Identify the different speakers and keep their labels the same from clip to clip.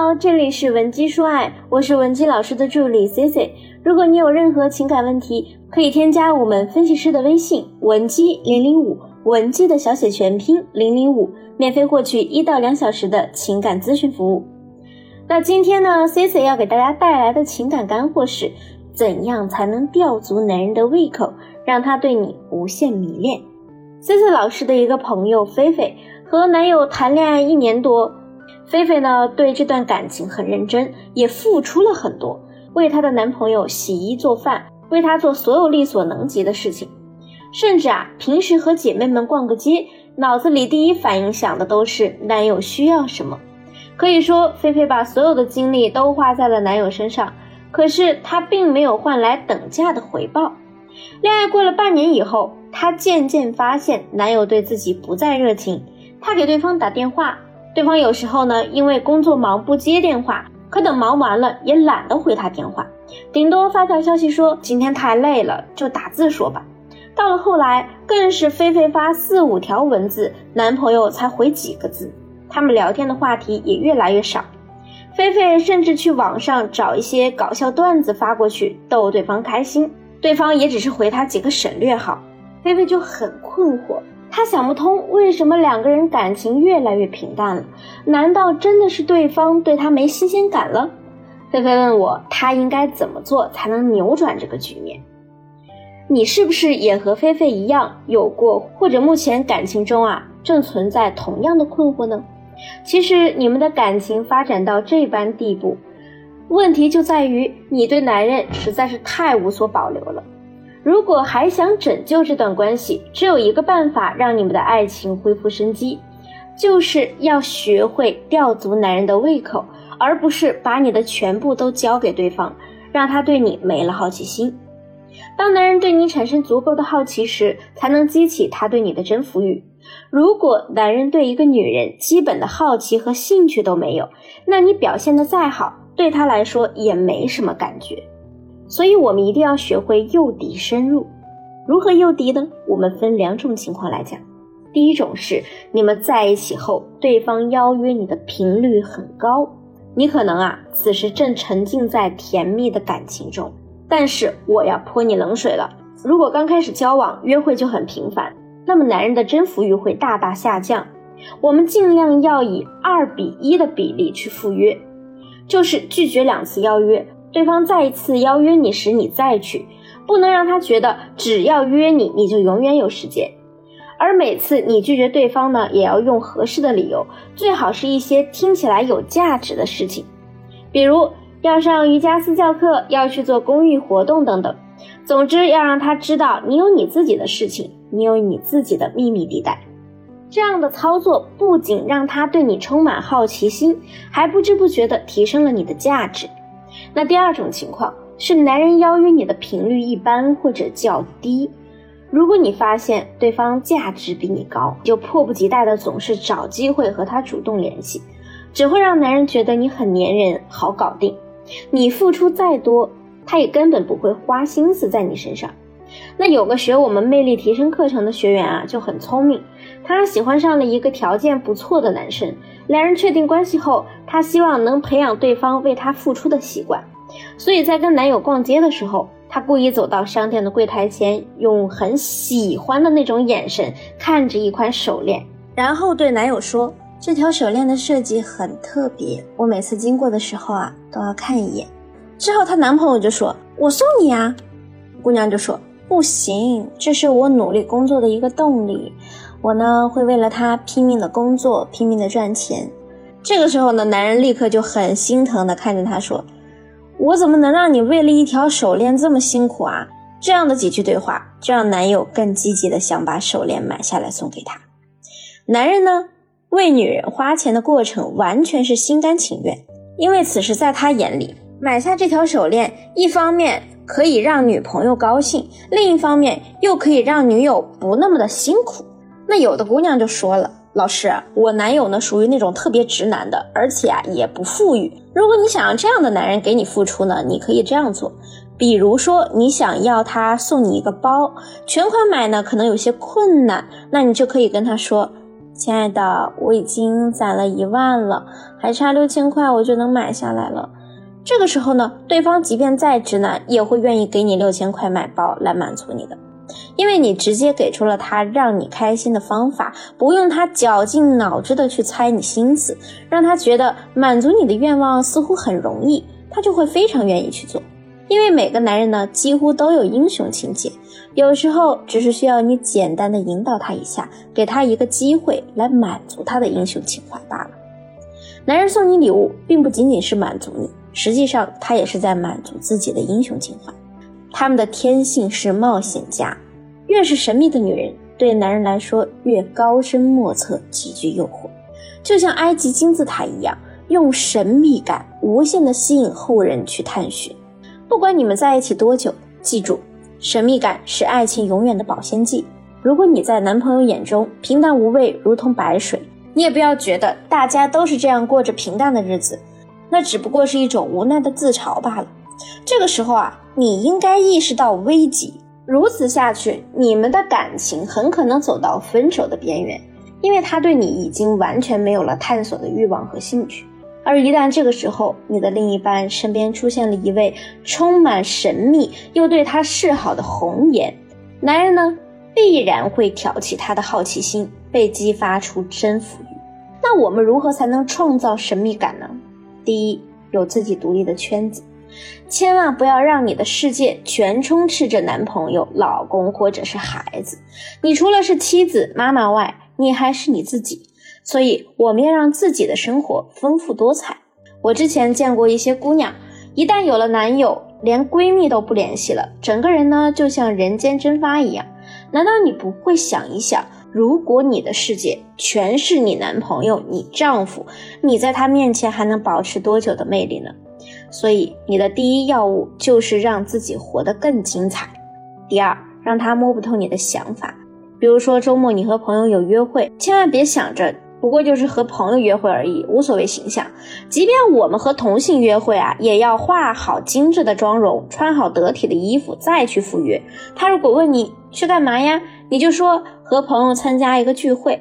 Speaker 1: 好，这里是文姬说爱，我是文姬老师的助理 C C。如果你有任何情感问题，可以添加我们分析师的微信文姬零零五，文姬的小写全拼零零五，免费获取一到两小时的情感咨询服务。那今天呢，C C 要给大家带来的情感干货是，怎样才能吊足男人的胃口，让他对你无限迷恋？C C 老师的一个朋友菲菲和男友谈恋爱一年多。菲菲呢，对这段感情很认真，也付出了很多，为她的男朋友洗衣做饭，为他做所有力所能及的事情，甚至啊，平时和姐妹们逛个街，脑子里第一反应想的都是男友需要什么。可以说，菲菲把所有的精力都花在了男友身上，可是她并没有换来等价的回报。恋爱过了半年以后，她渐渐发现男友对自己不再热情，她给对方打电话。对方有时候呢，因为工作忙不接电话，可等忙完了也懒得回他电话，顶多发条消息说今天太累了，就打字说吧。到了后来，更是菲菲发四五条文字，男朋友才回几个字，他们聊天的话题也越来越少。菲菲甚至去网上找一些搞笑段子发过去逗对方开心，对方也只是回他几个省略号，菲菲就很困惑。他想不通为什么两个人感情越来越平淡了？难道真的是对方对他没新鲜感了？菲菲问我，他应该怎么做才能扭转这个局面？你是不是也和菲菲一样有过，或者目前感情中啊正存在同样的困惑呢？其实你们的感情发展到这般地步，问题就在于你对男人实在是太无所保留了。如果还想拯救这段关系，只有一个办法让你们的爱情恢复生机，就是要学会吊足男人的胃口，而不是把你的全部都交给对方，让他对你没了好奇心。当男人对你产生足够的好奇时，才能激起他对你的征服欲。如果男人对一个女人基本的好奇和兴趣都没有，那你表现的再好，对他来说也没什么感觉。所以，我们一定要学会诱敌深入。如何诱敌呢？我们分两种情况来讲。第一种是你们在一起后，对方邀约你的频率很高，你可能啊此时正沉浸在甜蜜的感情中。但是我要泼你冷水了，如果刚开始交往约会就很频繁，那么男人的征服欲会大大下降。我们尽量要以二比一的比例去赴约，就是拒绝两次邀约。对方再一次邀约你时，你再去，不能让他觉得只要约你，你就永远有时间。而每次你拒绝对方呢，也要用合适的理由，最好是一些听起来有价值的事情，比如要上瑜伽私教课，要去做公益活动等等。总之，要让他知道你有你自己的事情，你有你自己的秘密地带。这样的操作不仅让他对你充满好奇心，还不知不觉地提升了你的价值。那第二种情况是，男人邀约你的频率一般或者较低。如果你发现对方价值比你高，就迫不及待的总是找机会和他主动联系，只会让男人觉得你很粘人，好搞定。你付出再多，他也根本不会花心思在你身上。那有个学我们魅力提升课程的学员啊，就很聪明，他喜欢上了一个条件不错的男生。两人确定关系后，她希望能培养对方为她付出的习惯，所以在跟男友逛街的时候，她故意走到商店的柜台前，用很喜欢的那种眼神看着一款手链，然后对男友说：“这条手链的设计很特别，我每次经过的时候啊，都要看一眼。”之后她男朋友就说：“我送你啊。”姑娘就说：“不行，这是我努力工作的一个动力。”我呢会为了他拼命的工作，拼命的赚钱。这个时候呢，男人立刻就很心疼的看着她说：“我怎么能让你为了一条手链这么辛苦啊？”这样的几句对话，就让男友更积极的想把手链买下来送给她。男人呢，为女人花钱的过程完全是心甘情愿，因为此时在他眼里，买下这条手链，一方面可以让女朋友高兴，另一方面又可以让女友不那么的辛苦。那有的姑娘就说了：“老师，我男友呢属于那种特别直男的，而且啊也不富裕。如果你想让这样的男人给你付出呢，你可以这样做。比如说你想要他送你一个包，全款买呢可能有些困难，那你就可以跟他说：亲爱的，我已经攒了一万了，还差六千块我就能买下来了。这个时候呢，对方即便再直男，也会愿意给你六千块买包来满足你的，因为你直接给出了他让你开心的方法，不用他绞尽脑汁的去猜你心思，让他觉得满足你的愿望似乎很容易，他就会非常愿意去做。因为每个男人呢，几乎都有英雄情节，有时候只是需要你简单的引导他一下，给他一个机会来满足他的英雄情怀罢了。男人送你礼物，并不仅仅是满足你。实际上，他也是在满足自己的英雄情怀。他们的天性是冒险家，越是神秘的女人，对男人来说越高深莫测，极具诱惑。就像埃及金字塔一样，用神秘感无限的吸引后人去探寻。不管你们在一起多久，记住，神秘感是爱情永远的保鲜剂。如果你在男朋友眼中平淡无味，如同白水，你也不要觉得大家都是这样过着平淡的日子。那只不过是一种无奈的自嘲罢了。这个时候啊，你应该意识到危机。如此下去，你们的感情很可能走到分手的边缘，因为他对你已经完全没有了探索的欲望和兴趣。而一旦这个时候，你的另一半身边出现了一位充满神秘又对他示好的红颜，男人呢，必然会挑起他的好奇心，被激发出征服欲。那我们如何才能创造神秘感呢？第一，有自己独立的圈子，千万不要让你的世界全充斥着男朋友、老公或者是孩子。你除了是妻子、妈妈外，你还是你自己。所以，我们要让自己的生活丰富多彩。我之前见过一些姑娘，一旦有了男友，连闺蜜都不联系了，整个人呢就像人间蒸发一样。难道你不会想一想？如果你的世界全是你男朋友、你丈夫，你在他面前还能保持多久的魅力呢？所以，你的第一要务就是让自己活得更精彩。第二，让他摸不透你的想法。比如说，周末你和朋友有约会，千万别想着。不过就是和朋友约会而已，无所谓形象。即便我们和同性约会啊，也要化好精致的妆容，穿好得体的衣服再去赴约。他如果问你去干嘛呀，你就说和朋友参加一个聚会。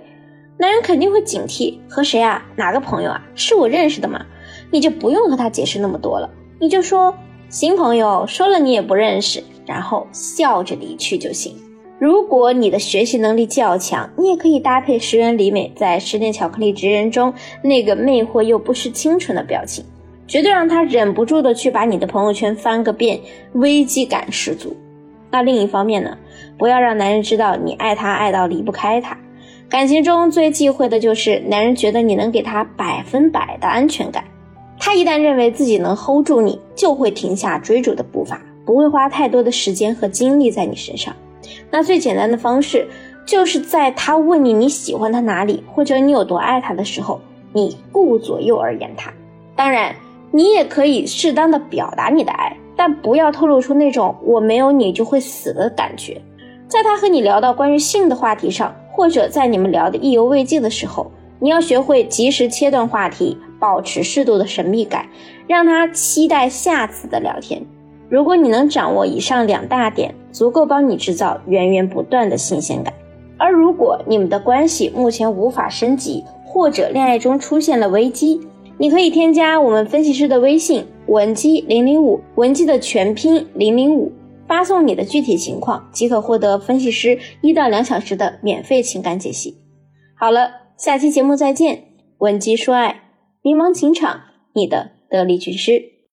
Speaker 1: 男人肯定会警惕，和谁啊？哪个朋友啊？是我认识的吗？你就不用和他解释那么多了，你就说新朋友，说了你也不认识，然后笑着离去就行。如果你的学习能力较强，你也可以搭配石原里美在《十年巧克力职人》中那个魅惑又不失清纯的表情，绝对让他忍不住的去把你的朋友圈翻个遍，危机感十足。那另一方面呢，不要让男人知道你爱他爱到离不开他。感情中最忌讳的就是男人觉得你能给他百分百的安全感，他一旦认为自己能 hold 住你，就会停下追逐的步伐，不会花太多的时间和精力在你身上。那最简单的方式，就是在他问你你喜欢他哪里，或者你有多爱他的时候，你顾左右而言他。当然，你也可以适当的表达你的爱，但不要透露出那种我没有你就会死的感觉。在他和你聊到关于性的话题上，或者在你们聊的意犹未尽的时候，你要学会及时切断话题，保持适度的神秘感，让他期待下次的聊天。如果你能掌握以上两大点，足够帮你制造源源不断的新鲜感。而如果你们的关系目前无法升级，或者恋爱中出现了危机，你可以添加我们分析师的微信文姬零零五，文姬的全拼零零五，发送你的具体情况，即可获得分析师一到两小时的免费情感解析。好了，下期节目再见，文姬说爱，迷茫情场，你的得力军师。